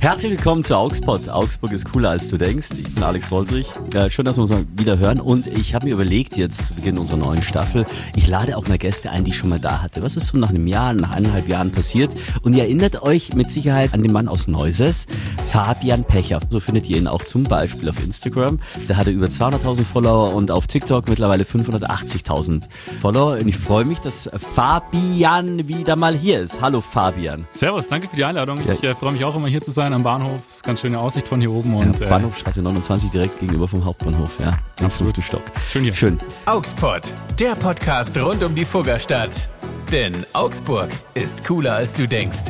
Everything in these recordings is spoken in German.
Herzlich willkommen zu Augsburg. Augsburg ist cooler als du denkst. Ich bin Alex Woldrich. Äh, schön, dass wir uns mal wieder hören. Und ich habe mir überlegt, jetzt zu Beginn unserer neuen Staffel, ich lade auch mal Gäste ein, die ich schon mal da hatte. Was ist so nach einem Jahr, nach eineinhalb Jahren passiert? Und ihr erinnert euch mit Sicherheit an den Mann aus Neuses, Fabian Pecher. So findet ihr ihn auch zum Beispiel auf Instagram. Der hatte über 200.000 Follower und auf TikTok mittlerweile 580.000 Follower. Und ich freue mich, dass Fabian wieder mal hier ist. Hallo Fabian. Servus, danke für die Einladung. Ich äh, freue mich auch immer hier zu sein sein am Bahnhof. Das ist ganz schöne Aussicht von hier oben. Und, ja, äh, Bahnhofstraße 29 direkt gegenüber vom Hauptbahnhof. Ja, absolute Stock. Schön hier. Schön. Augsburg, der Podcast rund um die Fuggerstadt. Denn Augsburg ist cooler als du denkst.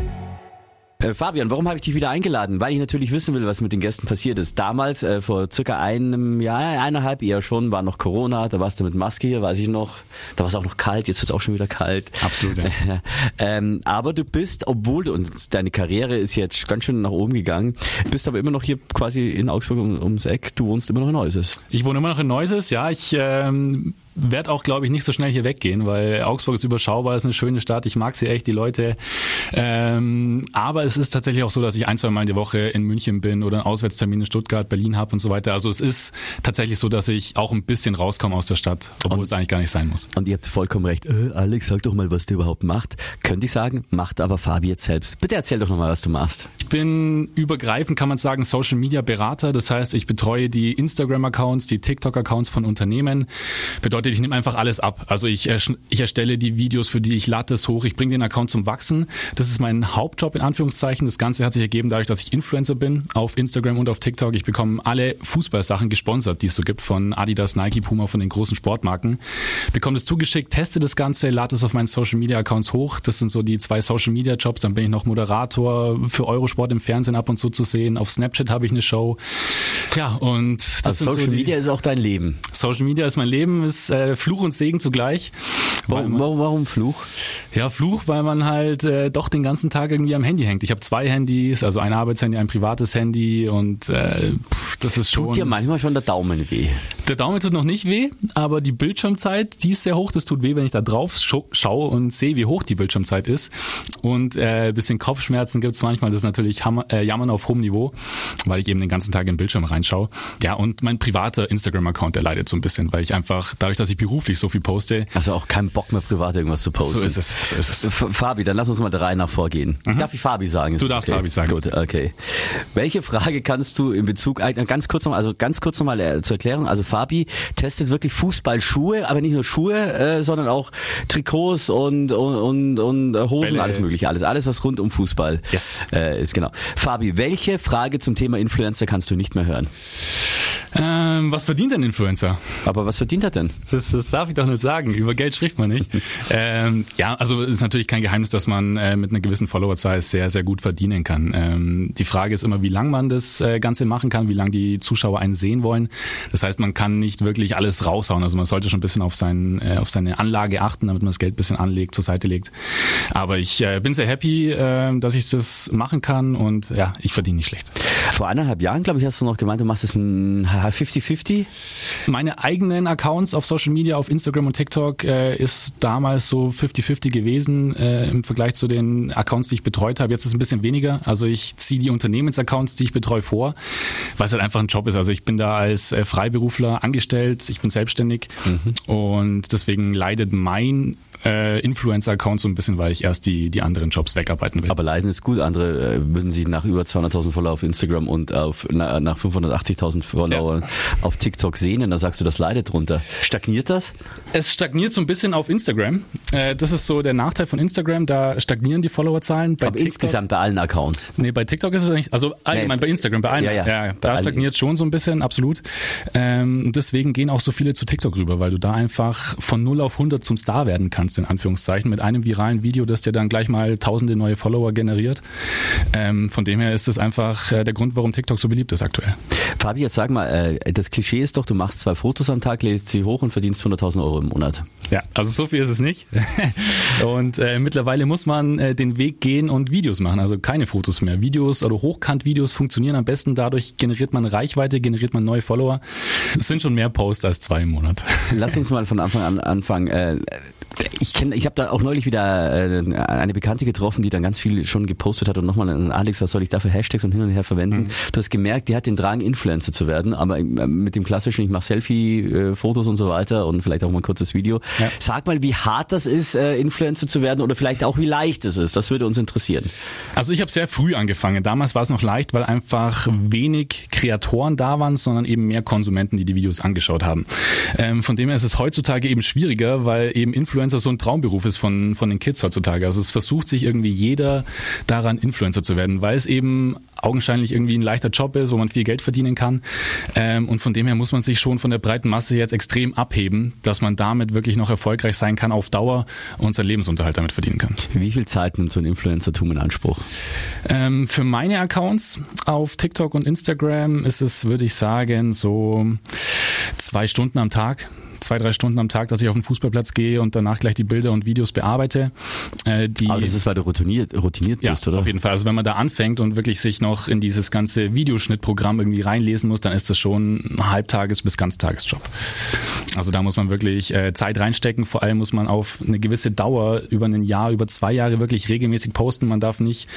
Äh, Fabian, warum habe ich dich wieder eingeladen? Weil ich natürlich wissen will, was mit den Gästen passiert ist. Damals, äh, vor circa einem Jahr, eineinhalb Jahr schon, war noch Corona, da warst du mit Maske hier, weiß ich noch. Da war es auch noch kalt, jetzt wird es auch schon wieder kalt. Absolut, ja. ähm, aber du bist, obwohl du, und deine Karriere ist jetzt ganz schön nach oben gegangen, bist aber immer noch hier quasi in Augsburg um, ums Eck. Du wohnst immer noch in Neuses. Ich wohne immer noch in Neuses, ja. Ich ähm, werde auch, glaube ich, nicht so schnell hier weggehen, weil Augsburg ist überschaubar, ist eine schöne Stadt. Ich mag sie echt, die Leute. Ähm, aber es ist tatsächlich auch so, dass ich ein, zwei Mal in die Woche in München bin oder einen Auswärtstermin in Stuttgart, Berlin habe und so weiter. Also es ist tatsächlich so, dass ich auch ein bisschen rauskomme aus der Stadt, obwohl und, es eigentlich gar nicht sein muss. Und ihr habt vollkommen recht. Äh, Alex, sag doch mal, was du überhaupt macht. Könnte ich sagen, macht aber Fabi jetzt selbst. Bitte erzähl doch nochmal, was du machst. Ich bin übergreifend, kann man sagen, Social Media Berater. Das heißt, ich betreue die Instagram-Accounts, die TikTok-Accounts von Unternehmen. Bedeutet, ich nehme einfach alles ab. Also ich, ich erstelle die Videos, für die ich Lattes hoch. Ich bringe den Account zum Wachsen. Das ist mein Hauptjob in Anführungszeichen. Das Ganze hat sich ergeben dadurch, dass ich Influencer bin auf Instagram und auf TikTok. Ich bekomme alle Fußballsachen gesponsert, die es so gibt von Adidas, Nike, Puma, von den großen Sportmarken. Bekomme das zugeschickt, teste das Ganze, lade es auf meinen Social Media Accounts hoch. Das sind so die zwei Social Media Jobs. Dann bin ich noch Moderator für Eurosport im Fernsehen ab und zu zu sehen. Auf Snapchat habe ich eine Show. Ja, und das also Social so die, Media ist auch dein Leben. Social Media ist mein Leben, ist äh, Fluch und Segen zugleich. Warum, man, warum Fluch? Ja, Fluch, weil man halt äh, doch den ganzen Tag irgendwie am Handy hängt. Ich habe zwei Handys, also ein Arbeitshandy, ein privates Handy und äh, das ist schon. Tut dir manchmal schon der Daumen weh? Der Daumen tut noch nicht weh, aber die Bildschirmzeit, die ist sehr hoch. Das tut weh, wenn ich da drauf schaue und sehe, wie hoch die Bildschirmzeit ist. Und äh, bisschen Kopfschmerzen gibt's manchmal. Das ist natürlich Hammer, äh, Jammern auf hohem Niveau, weil ich eben den ganzen Tag in den Bildschirm reinschaue. Ja, und mein privater Instagram-Account, der leidet so ein bisschen, weil ich einfach, dadurch, dass ich beruflich so viel poste. Also auch keinen Bock mehr privat irgendwas zu posten. So ist es, so ist es. Fabi, dann lass uns mal der Reihe nach vorgehen. Mhm. Darf ich Fabi sagen? Du darfst okay. Fabi sagen. Gut, okay. Welche Frage kannst du in Bezug, ganz kurz noch, also ganz kurz nochmal äh, zur Erklärung. Also Fabi testet wirklich Fußballschuhe, aber nicht nur Schuhe, äh, sondern auch Trikots und, und, und, und äh, Hosen, Bälle. alles mögliche, alles, alles was rund um Fußball yes. äh, ist, genau. Fabi, welche Frage zum Thema Influencer kannst du nicht mehr hören? Ähm, was verdient ein Influencer? Aber was verdient er denn? Das, das darf ich doch nicht sagen. Über Geld spricht man nicht. ähm, ja, also ist natürlich kein Geheimnis, dass man äh, mit einer gewissen Followerzahl sehr, sehr gut verdienen kann. Ähm, die Frage ist immer, wie lang man das äh, Ganze machen kann, wie lange die Zuschauer einen sehen wollen. Das heißt, man kann nicht wirklich alles raushauen. Also man sollte schon ein bisschen auf, sein, äh, auf seine Anlage achten, damit man das Geld ein bisschen anlegt, zur Seite legt. Aber ich äh, bin sehr happy, äh, dass ich das machen kann und ja, ich verdiene nicht schlecht. Vor eineinhalb Jahren, glaube ich, hast du noch gemeint, du machst es ein 50-50? Meine eigenen Accounts auf Social Media, auf Instagram und TikTok äh, ist damals so 50-50 gewesen äh, im Vergleich zu den Accounts, die ich betreut habe. Jetzt ist es ein bisschen weniger. Also ich ziehe die Unternehmensaccounts, die ich betreue, vor, weil es halt einfach ein Job ist. Also ich bin da als äh, Freiberufler angestellt, ich bin selbstständig mhm. und deswegen leidet mein äh, Influencer-Account so ein bisschen, weil ich erst die, die anderen Jobs wegarbeiten will. Aber leiden ist gut. Andere äh, würden sie nach über 200.000 Follower auf Instagram und auf, na, nach 580.000 Follower auf TikTok sehen und dann sagst du, das leidet drunter. Stagniert das? Es stagniert so ein bisschen auf Instagram. Äh, das ist so der Nachteil von Instagram. Da stagnieren die Followerzahlen. Bei Aber TikTok, insgesamt bei allen Accounts? Nee, bei TikTok ist es eigentlich, also allgemein nee. bei Instagram, bei allen. Ja, ja. ja da stagniert es schon so ein bisschen, absolut. Ähm, deswegen gehen auch so viele zu TikTok rüber, weil du da einfach von 0 auf 100 zum Star werden kannst, in Anführungszeichen, mit einem viralen Video, das dir dann gleich mal tausende neue Follower generiert. Ähm, von dem her ist das einfach äh, der Grund, warum TikTok so beliebt ist aktuell. Fabi, jetzt sag mal, äh, das Klischee ist doch, du machst zwei Fotos am Tag, lädst sie hoch und verdienst 100.000 Euro im Monat. Ja, also so viel ist es nicht. und äh, mittlerweile muss man äh, den Weg gehen und Videos machen, also keine Fotos mehr. Videos oder Hochkant-Videos funktionieren am besten. Dadurch generiert man Reichweite, generiert man neue Follower. Es sind schon mehr Posts als zwei im Monat. Lass uns mal von Anfang an anfangen. Äh, ich kenne, ich habe da auch neulich wieder äh, eine Bekannte getroffen, die dann ganz viel schon gepostet hat und nochmal an Alex, was soll ich da für Hashtags und hin und her verwenden? Mhm. Du hast gemerkt, die hat den Drang, Influencer zu werden, aber äh, mit dem klassischen, ich mache Selfie-Fotos und so weiter und vielleicht auch mal ein kurzes Video. Ja. Sag mal, wie hart das ist, äh, Influencer zu werden oder vielleicht auch wie leicht es ist. Das würde uns interessieren. Also ich habe sehr früh angefangen. Damals war es noch leicht, weil einfach wenig Kreatoren da waren, sondern eben mehr Konsumenten, die die Videos angeschaut haben. Ähm, von dem her ist es heutzutage eben schwieriger, weil eben Influencer so ein Traumberuf ist von, von den Kids heutzutage. Also es versucht sich irgendwie jeder daran, Influencer zu werden, weil es eben augenscheinlich irgendwie ein leichter Job ist, wo man viel Geld verdienen kann. Ähm, und von dem her muss man sich schon von der breiten Masse jetzt extrem abheben, dass man damit wirklich noch erfolgreich sein kann auf Dauer und seinen Lebensunterhalt damit verdienen kann. Wie viel Zeit nimmt so ein Influencer-Tum in Anspruch? Ähm, für meine Accounts auf TikTok und Instagram ist es, würde ich sagen, so zwei Stunden am Tag zwei, drei Stunden am Tag, dass ich auf den Fußballplatz gehe und danach gleich die Bilder und Videos bearbeite. Äh, die, Aber das ist, weil du routiniert, routiniert ja, bist, oder? auf jeden Fall. Also wenn man da anfängt und wirklich sich noch in dieses ganze Videoschnittprogramm irgendwie reinlesen muss, dann ist das schon ein Halbtages- bis Ganztagesjob. Also da muss man wirklich äh, Zeit reinstecken. Vor allem muss man auf eine gewisse Dauer über ein Jahr, über zwei Jahre wirklich regelmäßig posten. Man darf nicht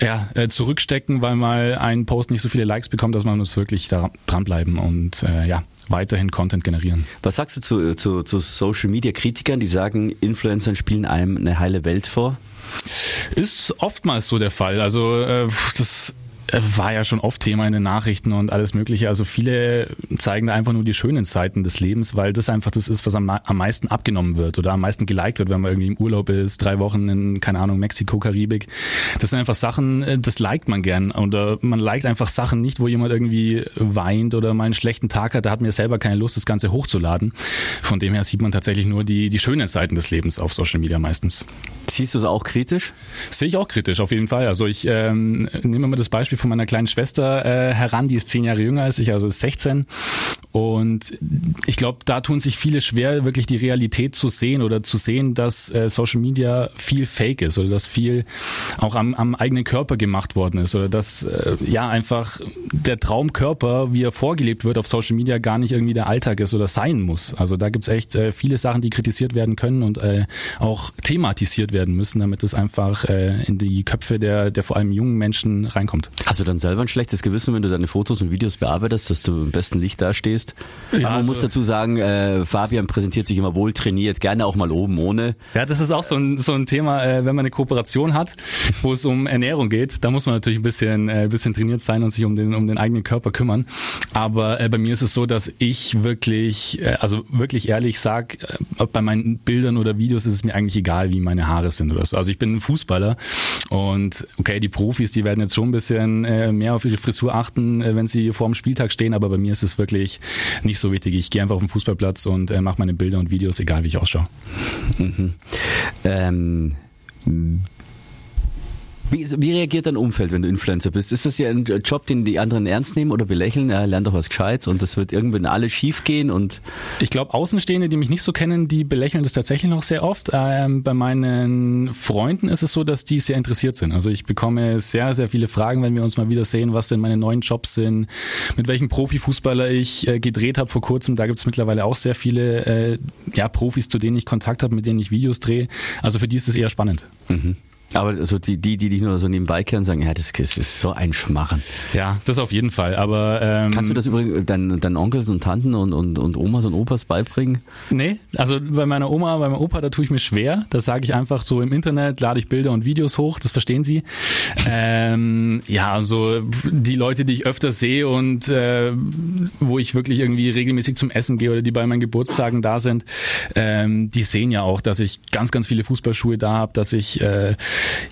ja, äh, zurückstecken, weil mal ein Post nicht so viele Likes bekommt, dass man muss wirklich da dranbleiben und äh, ja, weiterhin Content generieren. Was sagst du zu, zu, zu Social Media Kritikern, die sagen, Influencern spielen einem eine heile Welt vor? Ist oftmals so der Fall. Also äh, das war ja schon oft Thema in den Nachrichten und alles Mögliche. Also viele zeigen da einfach nur die schönen Seiten des Lebens, weil das einfach das ist, was am, am meisten abgenommen wird oder am meisten geliked wird, wenn man irgendwie im Urlaub ist, drei Wochen in, keine Ahnung, Mexiko, Karibik. Das sind einfach Sachen, äh, das liked man gern. Oder man liked einfach Sachen nicht, wo jemand irgendwie weint oder mal einen schlechten Tag hat. Da hat mir selber keine Lust, das Ganze hochzuladen. Von dem her sieht man tatsächlich nur die, die schönen Seiten des Lebens auf Social Media meistens. Siehst du es auch kritisch? Sehe ich auch kritisch, auf jeden Fall. Also ich ähm, nehme mal das Beispiel von meiner kleinen Schwester äh, heran, die ist zehn Jahre jünger als ich, also ist 16. Und ich glaube, da tun sich viele schwer, wirklich die Realität zu sehen oder zu sehen, dass äh, Social Media viel Fake ist oder dass viel auch am, am eigenen Körper gemacht worden ist oder dass äh, ja einfach der Traumkörper, wie er vorgelebt wird auf Social Media, gar nicht irgendwie der Alltag ist oder sein muss. Also da gibt's echt äh, viele Sachen, die kritisiert werden können und äh, auch thematisiert werden müssen, damit es einfach äh, in die Köpfe der, der vor allem jungen Menschen reinkommt. Hast du dann selber ein schlechtes Gewissen, wenn du deine Fotos und Videos bearbeitest, dass du im besten Licht dastehst? stehst. Ja, man also, muss dazu sagen, äh, Fabian präsentiert sich immer wohl trainiert, gerne auch mal oben ohne. Ja, das ist auch so ein, so ein Thema, äh, wenn man eine Kooperation hat, wo es um Ernährung geht, da muss man natürlich ein bisschen, äh, bisschen trainiert sein und sich um den, um den eigenen Körper kümmern. Aber äh, bei mir ist es so, dass ich wirklich, äh, also wirklich ehrlich sag, äh, bei meinen Bildern oder Videos ist es mir eigentlich egal, wie meine Haare sind oder so. Also ich bin ein Fußballer und okay, die Profis, die werden jetzt schon ein bisschen äh, mehr auf ihre Frisur achten, äh, wenn sie vor dem Spieltag stehen, aber bei mir ist es wirklich nicht so wichtig. Ich gehe einfach auf den Fußballplatz und äh, mache meine Bilder und Videos, egal wie ich ausschaue. Mhm. Ähm wie, wie reagiert dein Umfeld, wenn du Influencer bist? Ist das ja ein Job, den die anderen ernst nehmen oder belächeln? Er lernt doch was Gescheites und das wird irgendwann alles schief gehen und. Ich glaube, Außenstehende, die mich nicht so kennen, die belächeln das tatsächlich noch sehr oft. Ähm, bei meinen Freunden ist es so, dass die sehr interessiert sind. Also ich bekomme sehr, sehr viele Fragen, wenn wir uns mal wieder sehen, was denn meine neuen Jobs sind, mit welchem Profifußballer ich äh, gedreht habe vor kurzem. Da gibt es mittlerweile auch sehr viele äh, ja, Profis, zu denen ich Kontakt habe, mit denen ich Videos drehe. Also für die ist das eher spannend. Mhm. Aber so die, die, die dich nur so nebenbei kennen, sagen, ja, das ist so ein Schmarren. Ja, das auf jeden Fall. Aber ähm, kannst du das übrigens deinen, deinen Onkels und Tanten und, und, und Omas und Opas beibringen? Nee, also bei meiner Oma, bei meinem Opa, da tue ich mir schwer. Das sage ich einfach so im Internet, lade ich Bilder und Videos hoch, das verstehen sie. ähm, ja, also die Leute, die ich öfter sehe und äh, wo ich wirklich irgendwie regelmäßig zum Essen gehe oder die bei meinen Geburtstagen da sind, ähm, die sehen ja auch, dass ich ganz, ganz viele Fußballschuhe da habe, dass ich äh,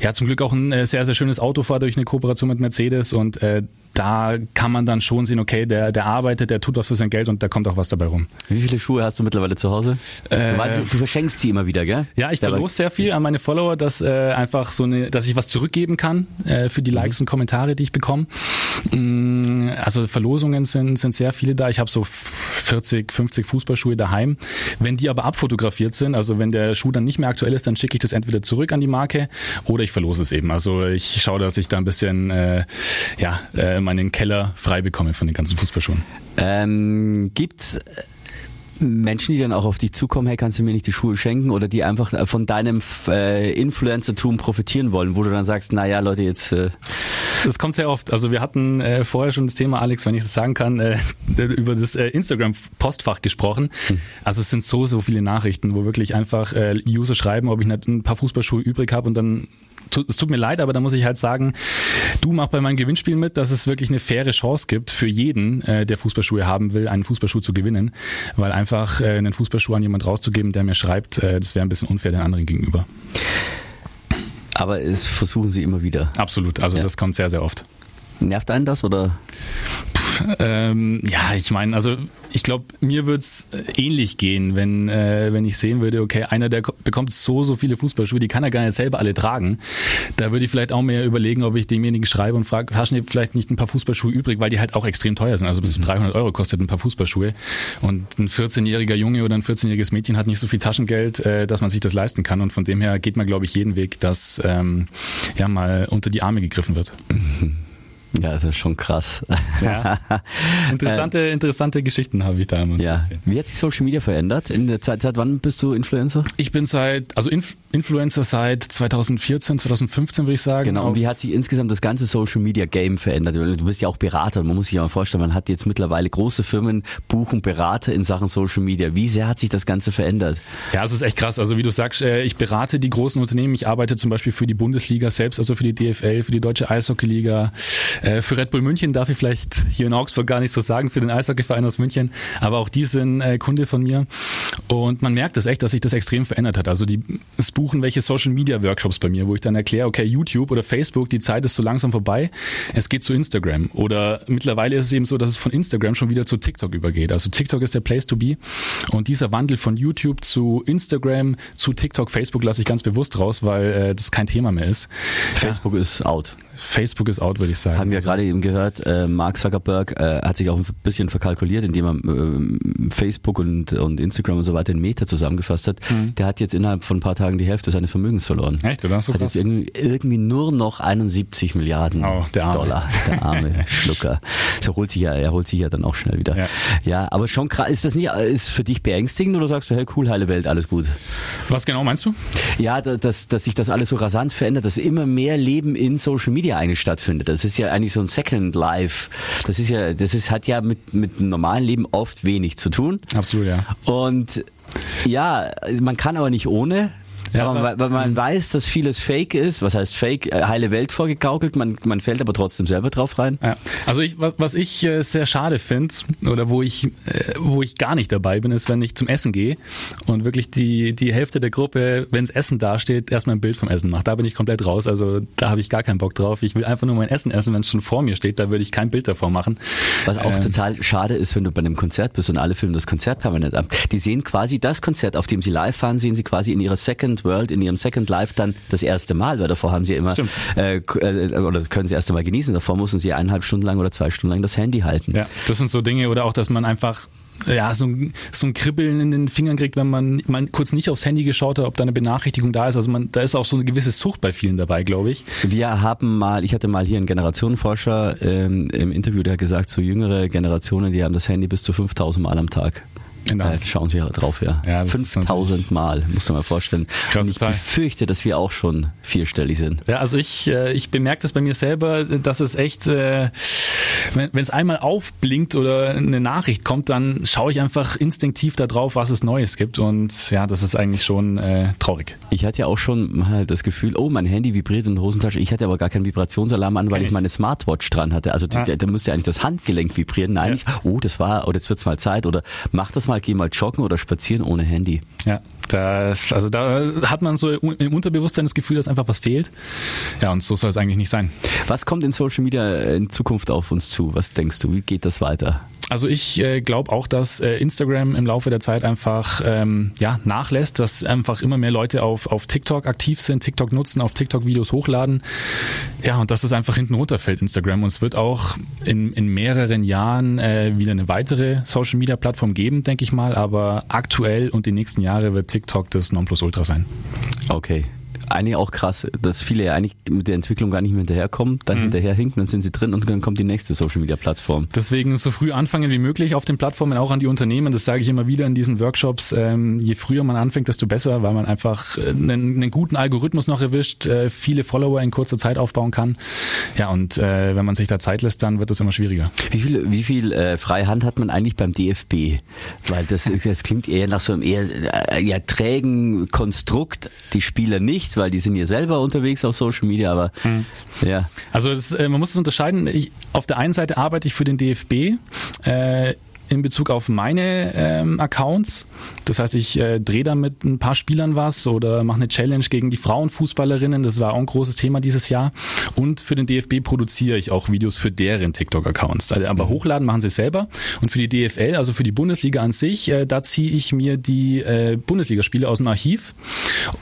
ja zum Glück auch ein äh, sehr, sehr schönes Auto fahre durch eine Kooperation mit Mercedes und äh, da kann man dann schon sehen, okay, der, der arbeitet, der tut was für sein Geld und da kommt auch was dabei rum. Wie viele Schuhe hast du mittlerweile zu Hause? Äh, du, weißt, du verschenkst sie immer wieder, gell? Ja, ich verlose sehr viel an meine Follower, dass äh, einfach so eine, dass ich was zurückgeben kann äh, für die Likes mhm. und Kommentare, die ich bekomme. Mm, also Verlosungen sind, sind sehr viele da. Ich habe so 40, 50 Fußballschuhe daheim. Wenn die aber abfotografiert sind, also wenn der Schuh dann nicht mehr aktuell ist, dann schicke ich das entweder zurück an die Marke oder ich verlose es eben. Also ich schaue, dass ich da ein bisschen äh, ja, äh, meinen Keller frei bekomme von den ganzen Fußballschuhen. Ähm, gibt's Menschen, die dann auch auf dich zukommen, hey, kannst du mir nicht die Schuhe schenken oder die einfach äh, von deinem äh, Influencer-Tum profitieren wollen, wo du dann sagst, naja, Leute, jetzt... Äh das kommt sehr oft. Also wir hatten äh, vorher schon das Thema, Alex, wenn ich das sagen kann, äh, über das äh, Instagram-Postfach gesprochen. Hm. Also es sind so, so viele Nachrichten, wo wirklich einfach äh, User schreiben, ob ich nicht ein paar Fußballschuhe übrig habe und dann es tut mir leid, aber da muss ich halt sagen, du mach bei meinem Gewinnspiel mit, dass es wirklich eine faire Chance gibt für jeden, äh, der Fußballschuhe haben will, einen Fußballschuh zu gewinnen, weil einfach äh, einen Fußballschuh an jemand rauszugeben, der mir schreibt, äh, das wäre ein bisschen unfair den anderen gegenüber. Aber es versuchen sie immer wieder. Absolut, also ja. das kommt sehr, sehr oft. Nervt einen das oder? Ähm, ja, ich meine, also ich glaube, mir würde es äh, ähnlich gehen, wenn, äh, wenn ich sehen würde, okay, einer, der bekommt so, so viele Fußballschuhe, die kann er gar nicht selber alle tragen. Da würde ich vielleicht auch mehr überlegen, ob ich demjenigen schreibe und frage, hast du vielleicht nicht ein paar Fußballschuhe übrig, weil die halt auch extrem teuer sind. Also bis zu 300 mhm. Euro kostet ein paar Fußballschuhe. Und ein 14-jähriger Junge oder ein 14-jähriges Mädchen hat nicht so viel Taschengeld, äh, dass man sich das leisten kann. Und von dem her geht man, glaube ich, jeden Weg, dass ähm, ja mal unter die Arme gegriffen wird. Mhm. Ja, das ist schon krass. Ja. Interessante, äh, interessante Geschichten habe ich da immer ja. Wie hat sich Social Media verändert? In der Zeit, seit wann bist du Influencer? Ich bin seit, also Inf Influencer seit 2014, 2015 würde ich sagen. Genau. Und wie hat sich insgesamt das ganze Social Media Game verändert? Du bist ja auch Berater. Man muss sich ja mal vorstellen, man hat jetzt mittlerweile große Firmen buchen Berater in Sachen Social Media. Wie sehr hat sich das Ganze verändert? Ja, es ist echt krass. Also wie du sagst, äh, ich berate die großen Unternehmen. Ich arbeite zum Beispiel für die Bundesliga selbst, also für die DFL, für die Deutsche Eishockeyliga äh, für Red Bull München darf ich vielleicht hier in Augsburg gar nicht so sagen, für den Eishockeyverein aus München, aber auch die sind äh, Kunde von mir. Und man merkt es echt, dass sich das extrem verändert hat. Also die es buchen welche Social Media Workshops bei mir, wo ich dann erkläre, okay, YouTube oder Facebook, die Zeit ist so langsam vorbei, es geht zu Instagram. Oder mittlerweile ist es eben so, dass es von Instagram schon wieder zu TikTok übergeht. Also TikTok ist der Place to be. Und dieser Wandel von YouTube zu Instagram zu TikTok, Facebook lasse ich ganz bewusst raus, weil äh, das kein Thema mehr ist. Facebook ja. ist out. Facebook ist out, würde ich sagen. Haben wir gerade eben gehört, äh, Mark Zuckerberg äh, hat sich auch ein bisschen verkalkuliert, indem er äh, Facebook und, und Instagram und so weiter in Meta zusammengefasst hat. Mhm. Der hat jetzt innerhalb von ein paar Tagen die Hälfte seines Vermögens verloren. Echt, oder? So hat jetzt irgendwie, irgendwie, nur noch 71 Milliarden oh, der Dollar. Der arme Schlucker. So holt sich ja, er holt sich ja dann auch schnell wieder. Ja, ja aber schon krass. Ist das nicht ist für dich beängstigend oder sagst du, hey, cool, heile Welt, alles gut? Was genau meinst du? Ja, dass, dass sich das alles so rasant verändert, dass immer mehr Leben in Social Media eigentlich stattfindet. Das ist ja eigentlich so ein Second Life. Das ist ja, das ist, hat ja mit, mit dem normalen Leben oft wenig zu tun. Absolut, ja. Und ja, man kann aber nicht ohne. Ja, weil, weil man mhm. weiß, dass vieles Fake ist. Was heißt Fake? Äh, heile Welt vorgegaukelt. Man, man fällt aber trotzdem selber drauf rein. Ja. Also ich, was ich äh, sehr schade finde oder wo ich, äh, wo ich gar nicht dabei bin, ist, wenn ich zum Essen gehe und wirklich die, die Hälfte der Gruppe, wenn es Essen dasteht, erstmal ein Bild vom Essen macht. Da bin ich komplett raus. Also da habe ich gar keinen Bock drauf. Ich will einfach nur mein Essen essen, wenn es schon vor mir steht. Da würde ich kein Bild davor machen. Was auch ähm, total schade ist, wenn du bei einem Konzert bist und alle filmen das Konzert permanent ab. Die sehen quasi das Konzert, auf dem sie live fahren, sehen sie quasi in ihrer Second World, in ihrem Second Second Life dann das erste Mal, weil davor haben sie immer, äh, äh, oder können sie erst einmal genießen, davor mussten sie eineinhalb Stunden lang oder zwei Stunden lang das Handy halten. Ja, das sind so Dinge oder auch, dass man einfach ja, so ein, so ein Kribbeln in den Fingern kriegt, wenn man, man kurz nicht aufs Handy geschaut hat, ob da eine Benachrichtigung da ist. Also man, da ist auch so eine gewisse Sucht bei vielen dabei, glaube ich. Wir haben mal, ich hatte mal hier einen Generationenforscher ähm, im Interview, der hat gesagt, so jüngere Generationen, die haben das Handy bis zu 5000 Mal am Tag. Genau. Äh, schauen Sie drauf, ja. ja 5000 Mal, muss man mal vorstellen. Und ich Zahl. befürchte, dass wir auch schon vierstellig sind. Ja, also ich, äh, ich bemerke das bei mir selber, dass es echt, äh, wenn es einmal aufblinkt oder eine Nachricht kommt, dann schaue ich einfach instinktiv da drauf, was es Neues gibt. Und ja, das ist eigentlich schon äh, traurig. Ich hatte ja auch schon mal das Gefühl, oh, mein Handy vibriert in der Hosentasche. Ich hatte aber gar keinen Vibrationsalarm an, weil ich. meine Smartwatch dran hatte. Also ah. da, da müsste ja eigentlich das Handgelenk vibrieren. Nein, ja. ich, oh, das war, oder oh, jetzt wird's mal Zeit oder mach das mal mal, geh mal joggen oder spazieren ohne Handy. Ja, da, also da hat man so im Unterbewusstsein das Gefühl, dass einfach was fehlt. Ja, und so soll es eigentlich nicht sein. Was kommt in Social Media in Zukunft auf uns zu? Was denkst du? Wie geht das weiter? Also ich äh, glaube auch, dass äh, Instagram im Laufe der Zeit einfach ähm, ja, nachlässt, dass einfach immer mehr Leute auf, auf TikTok aktiv sind, TikTok nutzen, auf TikTok Videos hochladen. Ja, und dass es einfach hinten runterfällt, Instagram. Und es wird auch in, in mehreren Jahren äh, wieder eine weitere Social-Media-Plattform geben, denke ich mal. Aber aktuell und die nächsten Jahre wird TikTok das Nonplusultra sein. Okay. Eigentlich auch krass, dass viele ja eigentlich mit der Entwicklung gar nicht mehr hinterherkommen, dann mhm. hinterherhinken, dann sind sie drin und dann kommt die nächste Social Media Plattform. Deswegen so früh anfangen wie möglich auf den Plattformen, auch an die Unternehmen. Das sage ich immer wieder in diesen Workshops. Ähm, je früher man anfängt, desto besser, weil man einfach äh, einen, einen guten Algorithmus noch erwischt, äh, viele Follower in kurzer Zeit aufbauen kann. Ja, und äh, wenn man sich da Zeit lässt, dann wird das immer schwieriger. Wie viel, wie viel äh, freie Hand hat man eigentlich beim DFB? Weil das, das klingt eher nach so einem eher ja, trägen Konstrukt. Die Spieler nicht, weil die sind ja selber unterwegs auf Social Media, aber mhm. ja. Also das, äh, man muss es unterscheiden. Ich, auf der einen Seite arbeite ich für den DFB. Äh, in Bezug auf meine ähm, Accounts. Das heißt, ich äh, drehe da mit ein paar Spielern was oder mache eine Challenge gegen die Frauenfußballerinnen. Das war auch ein großes Thema dieses Jahr. Und für den DFB produziere ich auch Videos für deren TikTok-Accounts. Also, aber mhm. hochladen machen sie selber. Und für die DFL, also für die Bundesliga an sich, äh, da ziehe ich mir die äh, Bundesligaspiele aus dem Archiv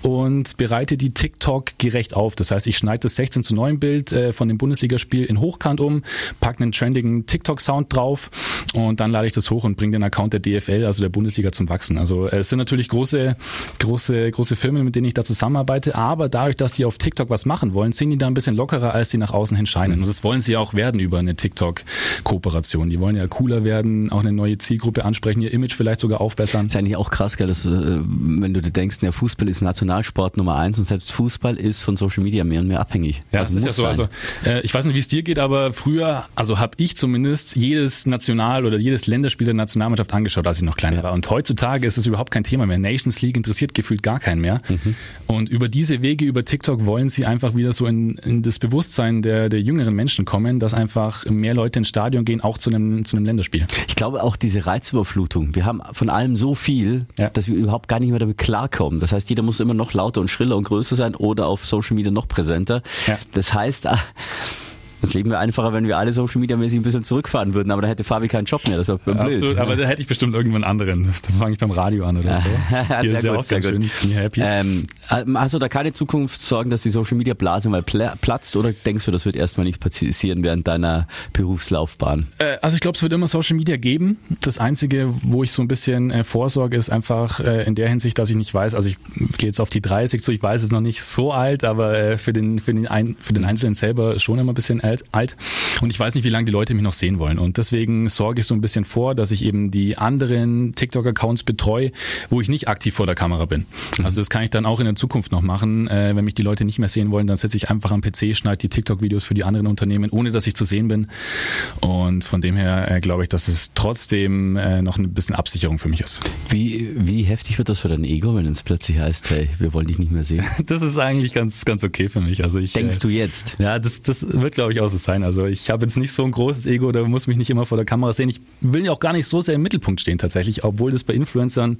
und bereite die TikTok gerecht auf. Das heißt, ich schneide das 16 zu 9 Bild äh, von dem Bundesligaspiel in Hochkant um, packe einen trendigen TikTok-Sound drauf und dann lade ich das hoch und bringt den Account der DFL, also der Bundesliga, zum Wachsen. Also äh, es sind natürlich große, große, große Firmen, mit denen ich da zusammenarbeite, aber dadurch, dass die auf TikTok was machen wollen, sind die da ein bisschen lockerer, als sie nach außen hin scheinen. Und das wollen sie auch werden über eine TikTok-Kooperation. Die wollen ja cooler werden, auch eine neue Zielgruppe ansprechen, ihr Image vielleicht sogar aufbessern. Das ist eigentlich auch krass, gell, dass, äh, wenn du dir denkst, ja, Fußball ist Nationalsport Nummer eins und selbst Fußball ist von Social Media mehr und mehr abhängig. Ja, also das ist ja so. Also, äh, ich weiß nicht, wie es dir geht, aber früher, also habe ich zumindest jedes National- oder jedes Länder Länderspiele der Nationalmannschaft angeschaut, als ich noch kleiner ja. war. Und heutzutage ist es überhaupt kein Thema mehr. Nations League interessiert gefühlt gar keinen mehr. Mhm. Und über diese Wege, über TikTok wollen sie einfach wieder so in, in das Bewusstsein der, der jüngeren Menschen kommen, dass einfach mehr Leute ins Stadion gehen, auch zu einem, zu einem Länderspiel. Ich glaube auch diese Reizüberflutung. Wir haben von allem so viel, ja. dass wir überhaupt gar nicht mehr damit klarkommen. Das heißt, jeder muss immer noch lauter und schriller und größer sein oder auf Social Media noch präsenter. Ja. Das heißt, das Leben wäre einfacher, wenn wir alle Social Media mäßig ein bisschen zurückfahren würden, aber da hätte Fabi keinen Job mehr, das wäre blöd. Absolut, aber da hätte ich bestimmt irgendwann anderen. Da fange ich beim Radio an oder so. Hier sehr ist ja gut, auch sehr gut. Schön. Bin happy. Ähm, hast du da keine Zukunftssorgen, dass die Social Media Blase mal platzt oder denkst du, das wird erstmal nicht passieren während deiner Berufslaufbahn? Äh, also ich glaube, es wird immer Social Media geben. Das Einzige, wo ich so ein bisschen äh, vorsorge, ist einfach äh, in der Hinsicht, dass ich nicht weiß, also ich gehe jetzt auf die 30 so, ich weiß, es ist noch nicht so alt, aber äh, für den, für den, ein, für den Einzelnen selber schon immer ein bisschen alt, alt. Und ich weiß nicht, wie lange die Leute mich noch sehen wollen. Und deswegen sorge ich so ein bisschen vor, dass ich eben die anderen TikTok-Accounts betreue, wo ich nicht aktiv vor der Kamera bin. Mhm. Also das kann ich dann auch in der Zukunft noch machen. Äh, wenn mich die Leute nicht mehr sehen wollen, dann setze ich einfach am PC, schneide die TikTok-Videos für die anderen Unternehmen, ohne dass ich zu sehen bin. Und von dem her äh, glaube ich, dass es trotzdem äh, noch ein bisschen Absicherung für mich ist. Wie, wie heftig wird das für dein Ego, wenn es plötzlich heißt, hey, wir wollen dich nicht mehr sehen? Das ist eigentlich ganz, ganz okay für mich. Also ich, Denkst du jetzt? Ja, das, das wird, glaube ich, auch so sein. Also ich habe jetzt nicht so ein großes Ego, da muss mich nicht immer vor der Kamera sehen. Ich will ja auch gar nicht so sehr im Mittelpunkt stehen tatsächlich, obwohl das bei Influencern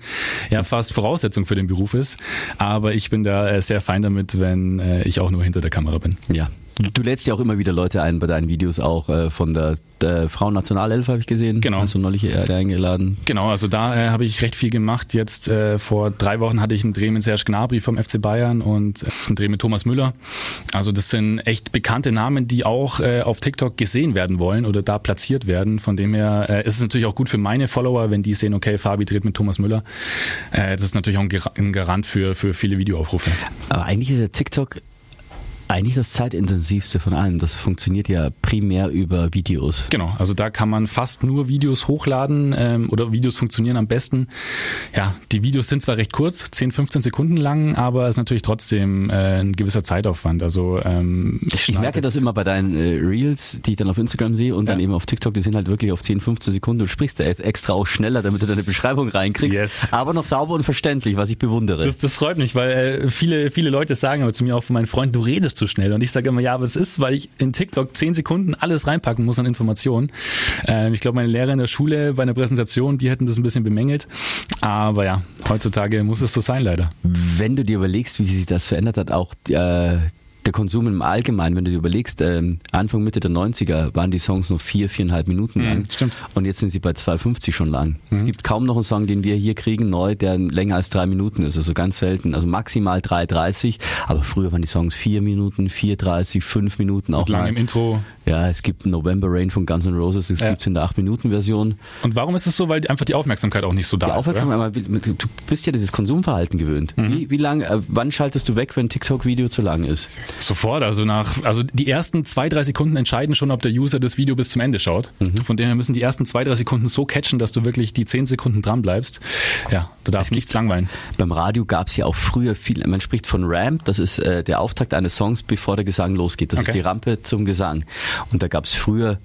ja fast Voraussetzung für den Beruf ist. Aber ich bin da äh, sehr fein damit, wenn äh, ich auch nur hinter der Kamera bin. Ja, Du, du lädst ja auch immer wieder Leute ein bei deinen Videos, auch äh, von der, der Frauennationalelf habe ich gesehen. Genau. Hast du neulich äh, eingeladen? Genau, also da äh, habe ich recht viel gemacht. Jetzt äh, vor drei Wochen hatte ich einen Dreh mit Serge Gnabry vom FC Bayern und äh, einen Dreh mit Thomas Müller. Also das sind echt bekannte Namen, die auch äh, auf TikTok gesehen werden wollen oder da platziert werden. Von dem her äh, ist es natürlich auch gut für meine Follower, wenn die sehen, okay, Fabi dreht mit Thomas Müller. Äh, das ist natürlich auch ein Garant für, für viele Videoaufrufe. Aber eigentlich ist der TikTok eigentlich das zeitintensivste von allem. Das funktioniert ja primär über Videos. Genau, also da kann man fast nur Videos hochladen ähm, oder Videos funktionieren am besten. Ja, die Videos sind zwar recht kurz, 10, 15 Sekunden lang, aber es ist natürlich trotzdem äh, ein gewisser Zeitaufwand. Also ähm, ich, merke das immer bei deinen äh, Reels, die ich dann auf Instagram sehe und ja. dann eben auf TikTok, die sind halt wirklich auf 10, 15 Sekunden. Du sprichst da extra auch schneller, damit du deine Beschreibung reinkriegst, yes. aber noch sauber und verständlich, was ich bewundere. Das, das freut mich, weil äh, viele, viele Leute sagen aber zu mir auch von meinen Freunden, du redest zu schnell. Und ich sage immer, ja, aber es ist, weil ich in TikTok zehn Sekunden alles reinpacken muss an Informationen. Ähm, ich glaube, meine Lehrer in der Schule bei einer Präsentation, die hätten das ein bisschen bemängelt. Aber ja, heutzutage muss es so sein, leider. Wenn du dir überlegst, wie sich das verändert hat, auch äh, der Konsum im Allgemeinen, wenn du dir überlegst, ähm, Anfang, Mitte der 90er waren die Songs nur vier, viereinhalb Minuten lang. Mhm, stimmt. Und jetzt sind sie bei 2,50 schon lang. Mhm. Es gibt kaum noch einen Song, den wir hier kriegen, neu, der länger als drei Minuten ist. Also ganz selten. Also maximal 3,30. Aber früher waren die Songs vier Minuten, 4,30, fünf Minuten auch Mit langem Intro. Ja, es gibt November Rain von Guns N' Roses, es Ja. gibt in der 8-Minuten-Version. Und warum ist es so? Weil einfach die Aufmerksamkeit auch nicht so da Die ist. Aufmerksamkeit, du bist ja dieses Konsumverhalten gewöhnt. Mhm. Wie, wie lang, äh, wann schaltest du weg, wenn TikTok-Video zu lang ist? oder? Sofort, also nach, also die ersten zwei, drei Sekunden entscheiden schon, ob der User das Video bis zum Ende schaut. Mhm. Von dem her müssen die ersten zwei, drei Sekunden so catchen, dass du wirklich die zehn Sekunden dran bleibst. Ja, du darfst nichts langweilen. Beim Radio gab es ja auch früher viel, man spricht von Ramp, das ist äh, der Auftakt eines Songs, bevor der Gesang losgeht. Das Okay. ist die Rampe zum Gesang. Und da gab es früher,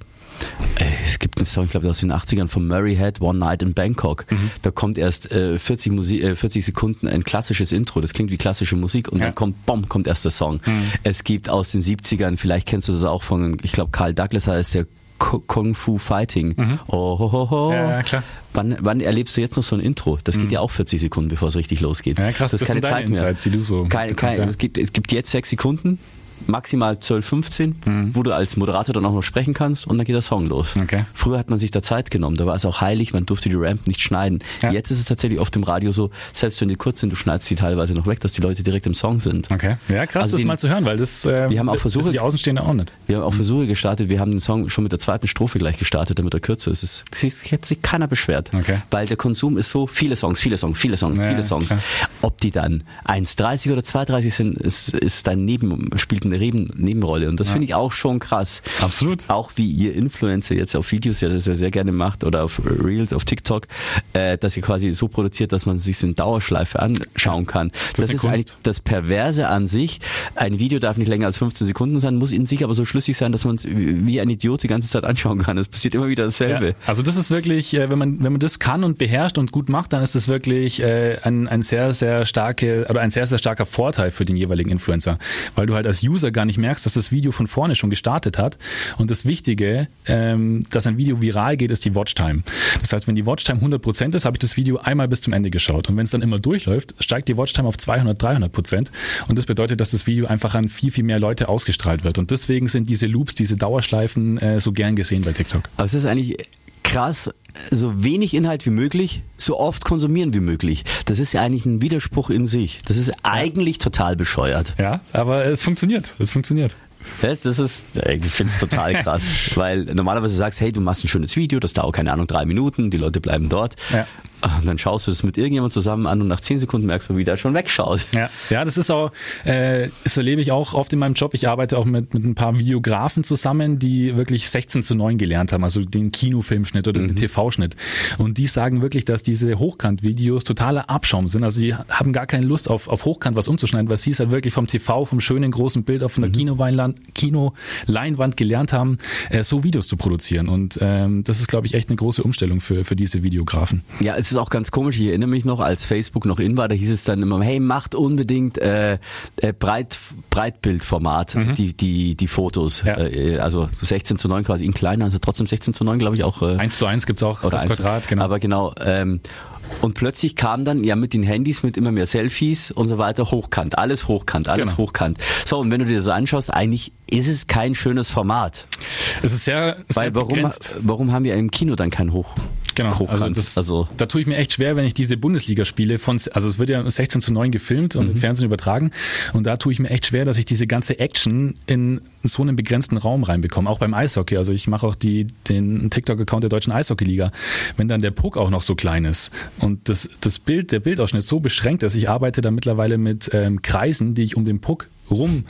äh, es gibt einen Song, ich glaube aus den 80ern von Murray Head, One Night in Bangkok. Mhm. Da kommt erst äh, 40, Musi äh, 40 Sekunden ein klassisches Intro, das klingt wie klassische Musik und Ja. Mhm. dann kommt, bom, kommt erst der Song. Es gibt aus den 70ern, vielleicht kennst du das auch von, ich glaube Carl Douglas heißt der Kung Fu Fighting. Oh, ho, ho, ho. Mhm. Ja, klar. Wann, wann erlebst du jetzt noch so ein Intro? Das geht ja auch 40 Sekunden, bevor es richtig losgeht. Mhm. Ja, krass, das ist keine Zeit mehr. Insights, die du so Keine, keine, ja. es, gibt, es gibt jetzt sechs Sekunden, maximal 12, 15, Mhm. wo du als Moderator dann auch noch sprechen kannst und dann geht der Song los. Okay. Früher hat man sich da Zeit genommen, da war es auch heilig, man durfte die Ramp nicht schneiden. Ja. Jetzt ist es tatsächlich oft im Radio so, selbst wenn die kurz sind, du schneidest die teilweise noch weg, dass die Leute direkt im Song sind. Okay. Ja, krass, Also das den- mal zu hören, weil das, äh, Wir haben auch Versuche- die Außenstehenden auch nicht. Wir haben auch Versuche gestartet, wir haben den Song schon mit der zweiten Strophe gleich gestartet, damit er kürzer ist. Es hat sich keiner beschwert. Okay. Weil der Konsum ist so, viele Songs, viele Songs, viele Songs, Ja, viele Songs. klar. Ob die dann 1,30 oder 2,30 sind, ist, ist dann neben, spielt eine Neben, Nebenrolle. Und das finde ich auch schon krass. Absolut. Auch wie ihr Influencer jetzt auf Videos ja das ja sehr gerne macht oder auf Reels, auf TikTok, äh, dass ihr quasi so produziert, dass man sich in Dauerschleife anschauen kann. Das, ist ist, eine eigentlich das Perverse an sich. Ein Video darf nicht länger als 15 Sekunden sein, muss in sich aber so schlüssig sein, dass man es wie ein Idiot die ganze Zeit anschauen kann. Es passiert immer wieder dasselbe. Ja, also das ist wirklich, äh, wenn man wenn man das kann und beherrscht und gut macht, dann ist das wirklich äh, ein, ein sehr sehr starke oder ein sehr sehr starker Vorteil für den jeweiligen Influencer, weil du halt als User gar nicht merkst, dass das Video von vorne schon gestartet hat. Und das Wichtige, ähm, dass ein Video viral geht, ist die Watchtime. Das heißt, wenn die Watchtime 100% ist, habe ich das Video einmal bis zum Ende geschaut. Und wenn es dann immer durchläuft, steigt die Watchtime auf 200, 300%. Und das bedeutet, dass das Video einfach an viel viel mehr Leute ausgestrahlt wird. Und deswegen sind diese Loops, diese Dauerschleifen äh, so gern gesehen bei TikTok. Aber es ist eigentlich krass, so wenig Inhalt wie möglich, so oft konsumieren wie möglich. Das ist ja eigentlich ein Widerspruch in sich. Das ist eigentlich total bescheuert. Ja, aber es funktioniert. Es funktioniert. Das, das ist, ich finde es total krass, weil normalerweise sagst, hey, du machst ein schönes Video, das dauert keine Ahnung drei Minuten, die Leute bleiben dort. Ja. Und dann schaust du das mit irgendjemandem zusammen an und nach zehn Sekunden merkst du, wie der schon wegschaut. Ja, ja, das ist auch, äh, das erlebe ich auch oft in meinem Job. Ich arbeite auch mit, mit ein paar Videografen zusammen, die wirklich 16 zu 9 gelernt haben, also den Kinofilmschnitt oder den TV-Schnitt. Und die sagen wirklich, dass diese Hochkant-Videos totaler Abschaum sind. Also die haben gar keine Lust auf, auf Hochkant was umzuschneiden, weil sie es halt wirklich vom TV, vom schönen großen Bild auf einer Kinoleinwand, Kinoleinwand gelernt haben, äh, so Videos zu produzieren. Und ähm, das ist, glaube ich, echt eine große Umstellung für, für diese Videografen. Ja, es ist auch ganz komisch. Ich erinnere mich noch, als Facebook noch in war, da hieß es dann immer, hey, macht unbedingt äh, äh, Breit, Breitbildformat, die, die, die Fotos. Mhm. Ja. Äh, also 16 zu 9 quasi in kleiner, also trotzdem 16 zu 9, glaube ich, auch. Äh, Eins zu eins gibt's auch oder das. Quadrat, genau. Aber genau. Ähm, und plötzlich kam dann ja mit den Handys, mit immer mehr Selfies und so weiter, hochkant, alles hochkant, alles Genau. hochkant. So, und wenn du dir das anschaust, eigentlich ist es kein schönes Format. es ist sehr, sehr Weil warum, begrenzt. warum haben wir im Kino dann kein Hoch? Genau, also, das, Also- da tue ich mir echt schwer, wenn ich diese Bundesligaspiele von, also es wird ja 16 zu 9 gefilmt und im Fernsehen übertragen. Und da tue ich mir echt schwer, dass ich diese ganze Action in so einen begrenzten Raum reinbekomme, auch beim Eishockey. Also ich mache auch die, den TikTok-Account der Deutschen Eishockeyliga. Wenn dann der Puck auch noch so klein ist und das, das Bild, der Bildausschnitt so beschränkt ist, ich arbeite da mittlerweile mit ähm, Kreisen, die ich um den Puck rum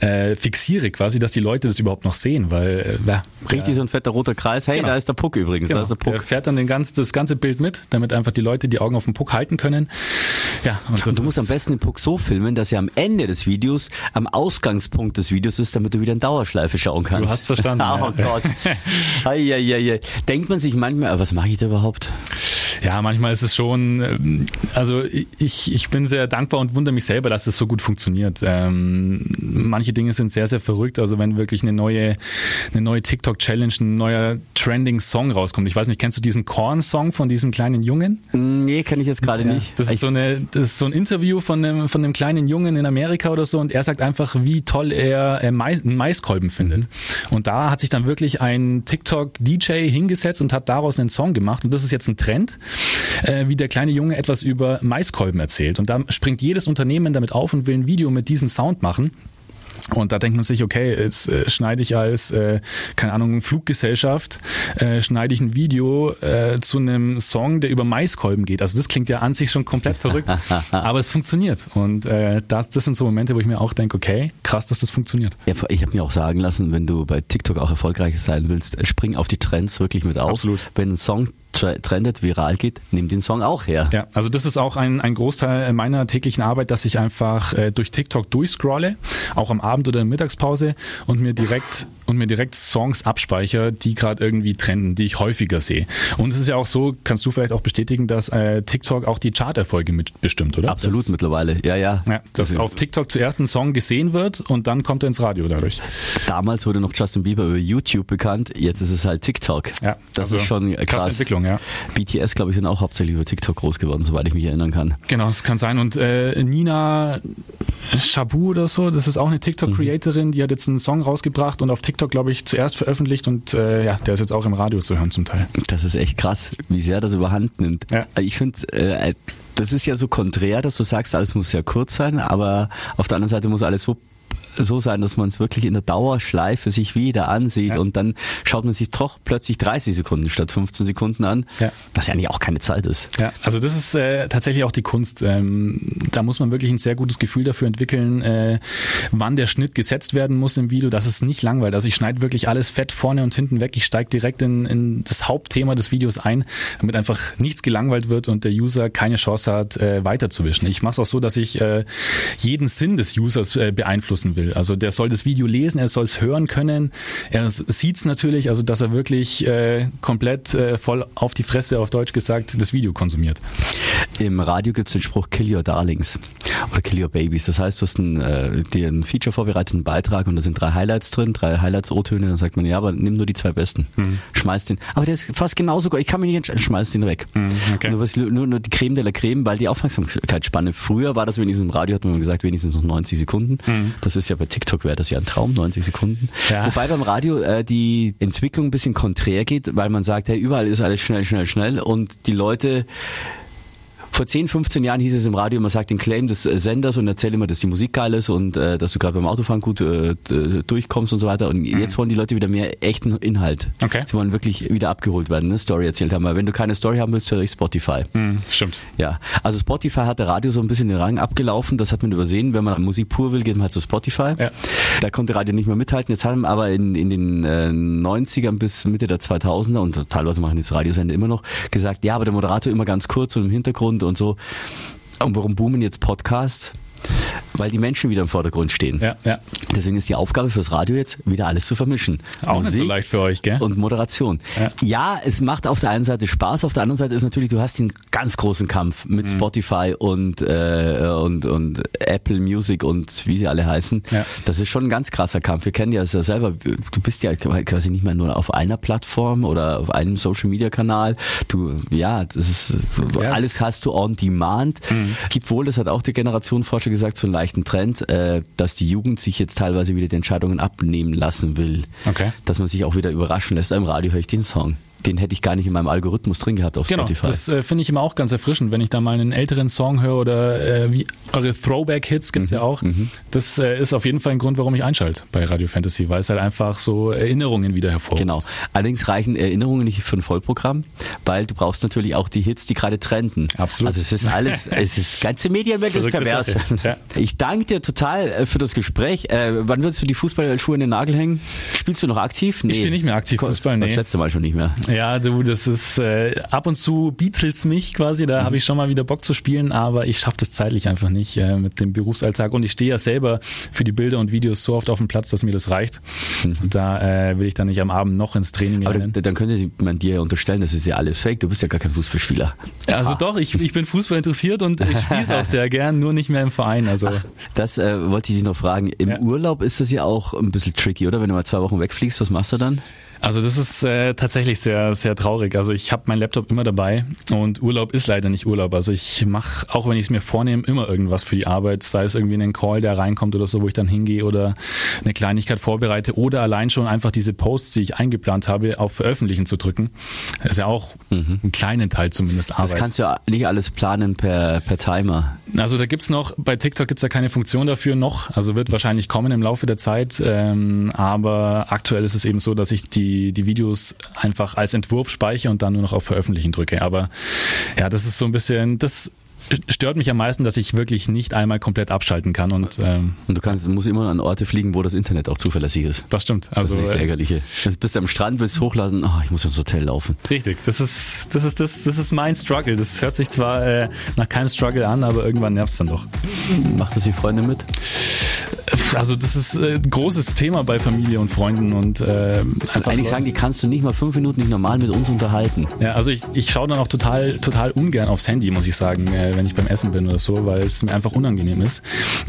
äh, fixiere quasi, dass die Leute das überhaupt noch sehen, weil äh, ja, Richtig so ein fetter roter Kreis. Hey, Genau. da ist der Puck übrigens. Da Genau. ist der Der Puck. fährt dann den ganz, das ganze Bild mit, damit einfach die Leute die Augen auf den Puck halten können. Ja, und Und du musst am besten den Puck so filmen, dass er am Ende des Videos, am Ausgangspunkt des Videos ist, damit du wieder in Dauerschleife schauen kannst. Du hast verstanden, oh ja. Gott. Ei, ei, ei, ei. Denkt man sich manchmal, was mache ich da überhaupt? Ja, manchmal ist es schon, ähm, also ich, ich bin sehr dankbar und wundere mich selber, dass es so gut funktioniert. Ähm, manche Dinge sind sehr, sehr verrückt. Also wenn wirklich eine neue, eine neue TikTok-Challenge, ein neuer Trending-Song rauskommt. Ich weiß nicht, kennst du diesen Korn-Song von diesem kleinen Jungen? Nee, kenne ich jetzt gerade Ja, nicht. Das ist, so eine, das ist so ein Interview von einem, von einem kleinen Jungen in Amerika oder so und er sagt einfach, wie toll er äh, Mais, Maiskolben findet. Mhm. Und da hat sich dann wirklich ein TikTok-DJ hingesetzt und hat daraus einen Song gemacht und das ist jetzt ein Trend, äh, wie der kleine Junge etwas über Maiskolben erzählt. Und da springt jedes Unternehmen damit auf und will ein Video mit diesem Sound machen. Und da denkt man sich, okay, jetzt äh, schneide ich als, äh, keine Ahnung, Fluggesellschaft, äh, schneide ich ein Video äh, zu einem Song, der über Maiskolben geht. Also das klingt ja an sich schon komplett verrückt, aber es funktioniert. Und äh, das, das sind so Momente, wo ich mir auch denke, okay, krass, dass das funktioniert. Ja, ich habe mir auch sagen lassen, wenn du bei TikTok auch erfolgreich sein willst, spring auf die Trends wirklich mit auf. Absolut. Wenn ein Song trendet, viral geht, nimm den Song auch her. Ja, also das ist auch ein, ein Großteil meiner täglichen Arbeit, dass ich einfach äh, durch TikTok durchscrolle, auch am Abend oder in der Mittagspause und mir direkt und mir direkt Songs abspeichere, die gerade irgendwie trenden, die ich häufiger sehe. Und es ist ja auch so, kannst du vielleicht auch bestätigen, dass äh, TikTok auch die Charterfolge mitbestimmt, oder? Absolut das, mittlerweile, ja, ja. ja dass das auf TikTok zuerst ein Song gesehen wird und dann kommt er ins Radio dadurch. Damals wurde noch Justin Bieber über YouTube bekannt, jetzt ist es halt TikTok. Ja, das also ist schon krass. krass. Entwicklung, ja. BTS, glaube ich, sind auch hauptsächlich über TikTok groß geworden, soweit ich mich erinnern kann. Genau, das kann sein. Und äh, Nina Shabu oder so, das ist auch eine TikTok-Creatorin, die hat jetzt einen Song rausgebracht und auf TikTok, glaube ich, zuerst veröffentlicht und äh, ja, der ist jetzt auch im Radio zu hören zum Teil. Das ist echt krass, wie sehr das überhand nimmt. Ja. Ich finde, äh, das ist ja so konträr, dass du sagst, alles muss ja kurz sein, aber auf der anderen Seite muss alles so so sein, dass man es wirklich in der Dauerschleife sich wieder ansieht ja. und dann schaut man sich doch plötzlich 30 Sekunden statt 15 Sekunden an, ja. was ja eigentlich auch keine Zeit ist. Ja, also das ist äh, tatsächlich auch die Kunst. Ähm, da muss man wirklich ein sehr gutes Gefühl dafür entwickeln, äh, wann der Schnitt gesetzt werden muss im Video, dass es nicht langweilt. Also ich schneide wirklich alles fett vorne und hinten weg. Ich steige direkt in, in das Hauptthema des Videos ein, damit einfach nichts gelangweilt wird und der User keine Chance hat, äh, weiterzuwischen. Ich mache es auch so, dass ich äh, jeden Sinn des Users äh, beeinflussen will will. Also der soll das Video lesen, er soll es hören können. Er sieht es natürlich, also dass er wirklich äh, komplett äh, voll auf die Fresse, auf Deutsch gesagt, das Video konsumiert. Im Radio gibt es den Spruch Kill Your Darlings oder Kill Your Babies. Das heißt, du hast einen, äh, dir Feature vorbereiteten Beitrag und da sind drei Highlights drin, drei Highlights-O-Töne. Dann sagt man, ja, aber nimm nur die zwei besten. Mhm. Schmeiß den. Aber der ist fast genauso, ich kann mich nicht entscheiden, schmeiß den weg. Mhm, okay. nur, nur, nur, die Creme de la Creme, weil die Aufmerksamkeitsspanne. Früher war das wenigstens im Radio, hat man gesagt, wenigstens noch 90 Sekunden. Mhm. Das ist ja bei TikTok wäre das ja ein Traum, 90 Sekunden. Ja. Wobei beim Radio äh, die Entwicklung ein bisschen konträr geht, weil man sagt, hey, überall ist alles schnell, schnell, schnell und die Leute vor 10, 15 Jahren hieß es im Radio, man sagt den Claim des äh, Senders und erzähl immer, dass die Musik geil ist und äh, dass du gerade beim Autofahren gut äh, durchkommst und so weiter. Und mhm. jetzt wollen die Leute wieder mehr echten Inhalt. Okay. Sie wollen wirklich wieder abgeholt werden, eine Story erzählt haben. Weil wenn du keine Story haben willst, höre ich Spotify. Mhm, stimmt. Ja, also Spotify hat der Radio so ein bisschen den Rang abgelaufen. Das hat man übersehen. Wenn man Musik pur will, geht man halt zu Spotify. Ja. Da konnte Radio nicht mehr mithalten. Jetzt haben aber in, in den äh, 90ern bis Mitte der 2000er und teilweise machen jetzt Radiosender immer noch gesagt, ja, aber der Moderator immer ganz kurz und im Hintergrund und so. Und warum boomen jetzt Podcasts? Weil die Menschen wieder im Vordergrund stehen. Ja, ja. Deswegen ist die Aufgabe fürs Radio jetzt, wieder alles zu vermischen. Auch Musik nicht so leicht für euch, gell? Und Moderation. Ja. ja. es macht auf der einen Seite Spaß, auf der anderen Seite ist natürlich, du hast den ganz großen Kampf mit mhm. Spotify und, äh, und, und Apple Music und wie sie alle heißen. Ja. Das ist schon ein ganz krasser Kampf. Wir kennen ja selber, du bist ja quasi nicht mehr nur auf einer Plattform oder auf einem Social Media Kanal. Du, ja, das ist, yes. alles hast du on demand. Mhm. Gibt wohl, das hat auch die Generationenforscher gesagt, so einen leichten Trend, äh, dass die Jugend sich jetzt teilweise wieder die Entscheidungen abnehmen lassen will. Okay. Dass man sich auch wieder überraschen lässt. Im Radio höre ich den Song den hätte ich gar nicht in meinem Algorithmus drin gehabt auf genau, Spotify. Das äh, finde ich immer auch ganz erfrischend, wenn ich da mal einen älteren Song höre oder äh, wie eure Throwback-Hits gibt es mhm. ja auch. Mhm. Das äh, ist auf jeden Fall ein Grund, warum ich einschalte bei Radio Fantasy, weil es halt einfach so Erinnerungen wieder hervorruft. Genau. Allerdings reichen Erinnerungen nicht für ein Vollprogramm, weil du brauchst natürlich auch die Hits, die gerade trenden. Absolut. Also es ist alles, es ist ganze Medienwelt ist pervers. Ja. Ich danke dir total äh, für das Gespräch. Äh, wann würdest du die Fußballschuhe in den Nagel hängen? Spielst du noch aktiv? Nee. Ich spiele nicht mehr aktiv Fußball, nee. Das letzte Mal schon nicht mehr. Ja, du, das ist ist äh, ab und zu biezelt's mich quasi, da mhm. habe ich schon mal wieder Bock zu spielen, aber ich schaffe das zeitlich einfach nicht äh, mit dem Berufsalltag und ich stehe ja selber für die Bilder und Videos so oft auf dem Platz, dass mir das reicht. Mhm. Da äh, will ich dann nicht am Abend noch ins Training aber rennen. Dann könnte man dir ja unterstellen, das ist ja alles fake, du bist ja gar kein Fußballspieler. Also ah. doch, ich, ich bin Fußball interessiert und ich spiele es auch sehr gern, nur nicht mehr im Verein. Also Das äh, wollte ich dich noch fragen. Im ja. Urlaub ist das ja auch ein bisschen tricky, oder? Wenn du mal zwei Wochen wegfliegst, was machst du dann? Also das ist äh, tatsächlich sehr, sehr traurig. Also ich habe meinen Laptop immer dabei und Urlaub ist leider nicht Urlaub. Also ich mache, auch wenn ich es mir vornehme, immer irgendwas für die Arbeit. Sei es irgendwie ein Call, der reinkommt oder so, wo ich dann hingehe oder eine Kleinigkeit vorbereite oder allein schon einfach diese Posts, die ich eingeplant habe, auf Veröffentlichen zu drücken. Das ist ja auch mhm. einen kleinen Teil zumindest Arbeit. Das kannst du ja nicht alles planen per, per Timer. Also da gibt's noch, bei TikTok gibt's ja keine Funktion dafür noch. Also wird wahrscheinlich kommen im Laufe der Zeit. Ähm, aber aktuell ist es eben so, dass ich die die, Videos einfach als Entwurf speichere und dann nur noch auf Veröffentlichen drücke. Aber ja, das ist so ein bisschen, das stört mich am meisten, dass ich wirklich nicht einmal komplett abschalten kann. Und, ähm, und du kannst, musst immer an Orte fliegen, wo das Internet auch zuverlässig ist. Das stimmt. Also, das ist das äh, Ärgerliche. Du bist am Strand, willst hochladen, oh, ich muss ins Hotel laufen. Richtig, das ist, das ist, das, das ist mein Struggle. Das hört sich zwar äh, nach keinem Struggle an, aber irgendwann nervt es dann doch. Macht das die Freunde mit? Also das ist äh, ein großes Thema bei Familie und Freunden und äh, einfach eigentlich sagen, die kannst du nicht mal fünf Minuten nicht normal mit uns unterhalten. Ja, also ich, ich schaue dann auch total total ungern aufs Handy, muss ich sagen, äh, wenn ich beim Essen bin oder so, weil es mir einfach unangenehm ist.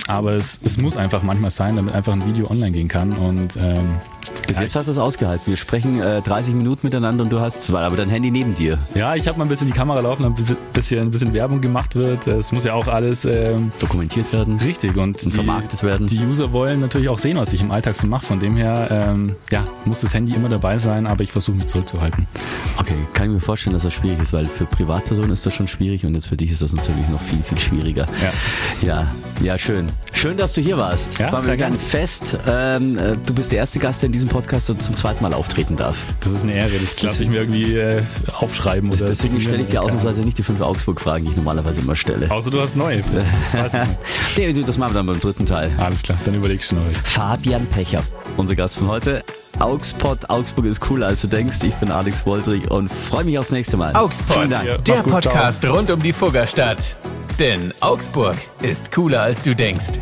Aber es, es muss einfach manchmal sein, damit einfach ein Video online gehen kann und ähm, bis jetzt hast du es ausgehalten. Wir sprechen äh, 30 Minuten miteinander und du hast zwei, aber dein Handy neben dir. Ja, ich habe mal ein bisschen die Kamera laufen, ein bisschen, ein bisschen Werbung gemacht wird. Es muss ja auch alles ähm, dokumentiert werden. Richtig und, und die, vermarktet werden. Die User wollen natürlich auch sehen, was ich im Alltag so mache. Von dem her, ähm, ja, muss das Handy immer dabei sein, aber ich versuche mich zurückzuhalten. Okay, kann ich mir vorstellen, dass das schwierig ist, weil für Privatpersonen ist das schon schwierig und jetzt für dich ist das natürlich noch viel, viel schwieriger. Ja, ja, ja schön. Schön, dass du hier warst. Ja, War mir ein Fest. Ähm, äh, du bist der erste Gast, der in diesem Podcast zum zweiten Mal auftreten darf. Das ist eine Ehre. Das lasse ich mir irgendwie äh, aufschreiben. Oder Deswegen stelle ich dir ausnahmsweise nicht die fünf Augsburg-Fragen, die ich normalerweise immer stelle. Außer du hast neue. nee, das machen wir dann beim dritten Teil. Alles klar, dann überlegst du noch. Fabian Pecher, unser Gast von heute. Augspot, Augsburg ist cooler als du denkst. Ich bin Alex Woldrich und freue mich aufs nächste Mal. Augspot, der gut, Podcast ciao. rund um die Fuggerstadt. Denn Augsburg ist cooler als du denkst.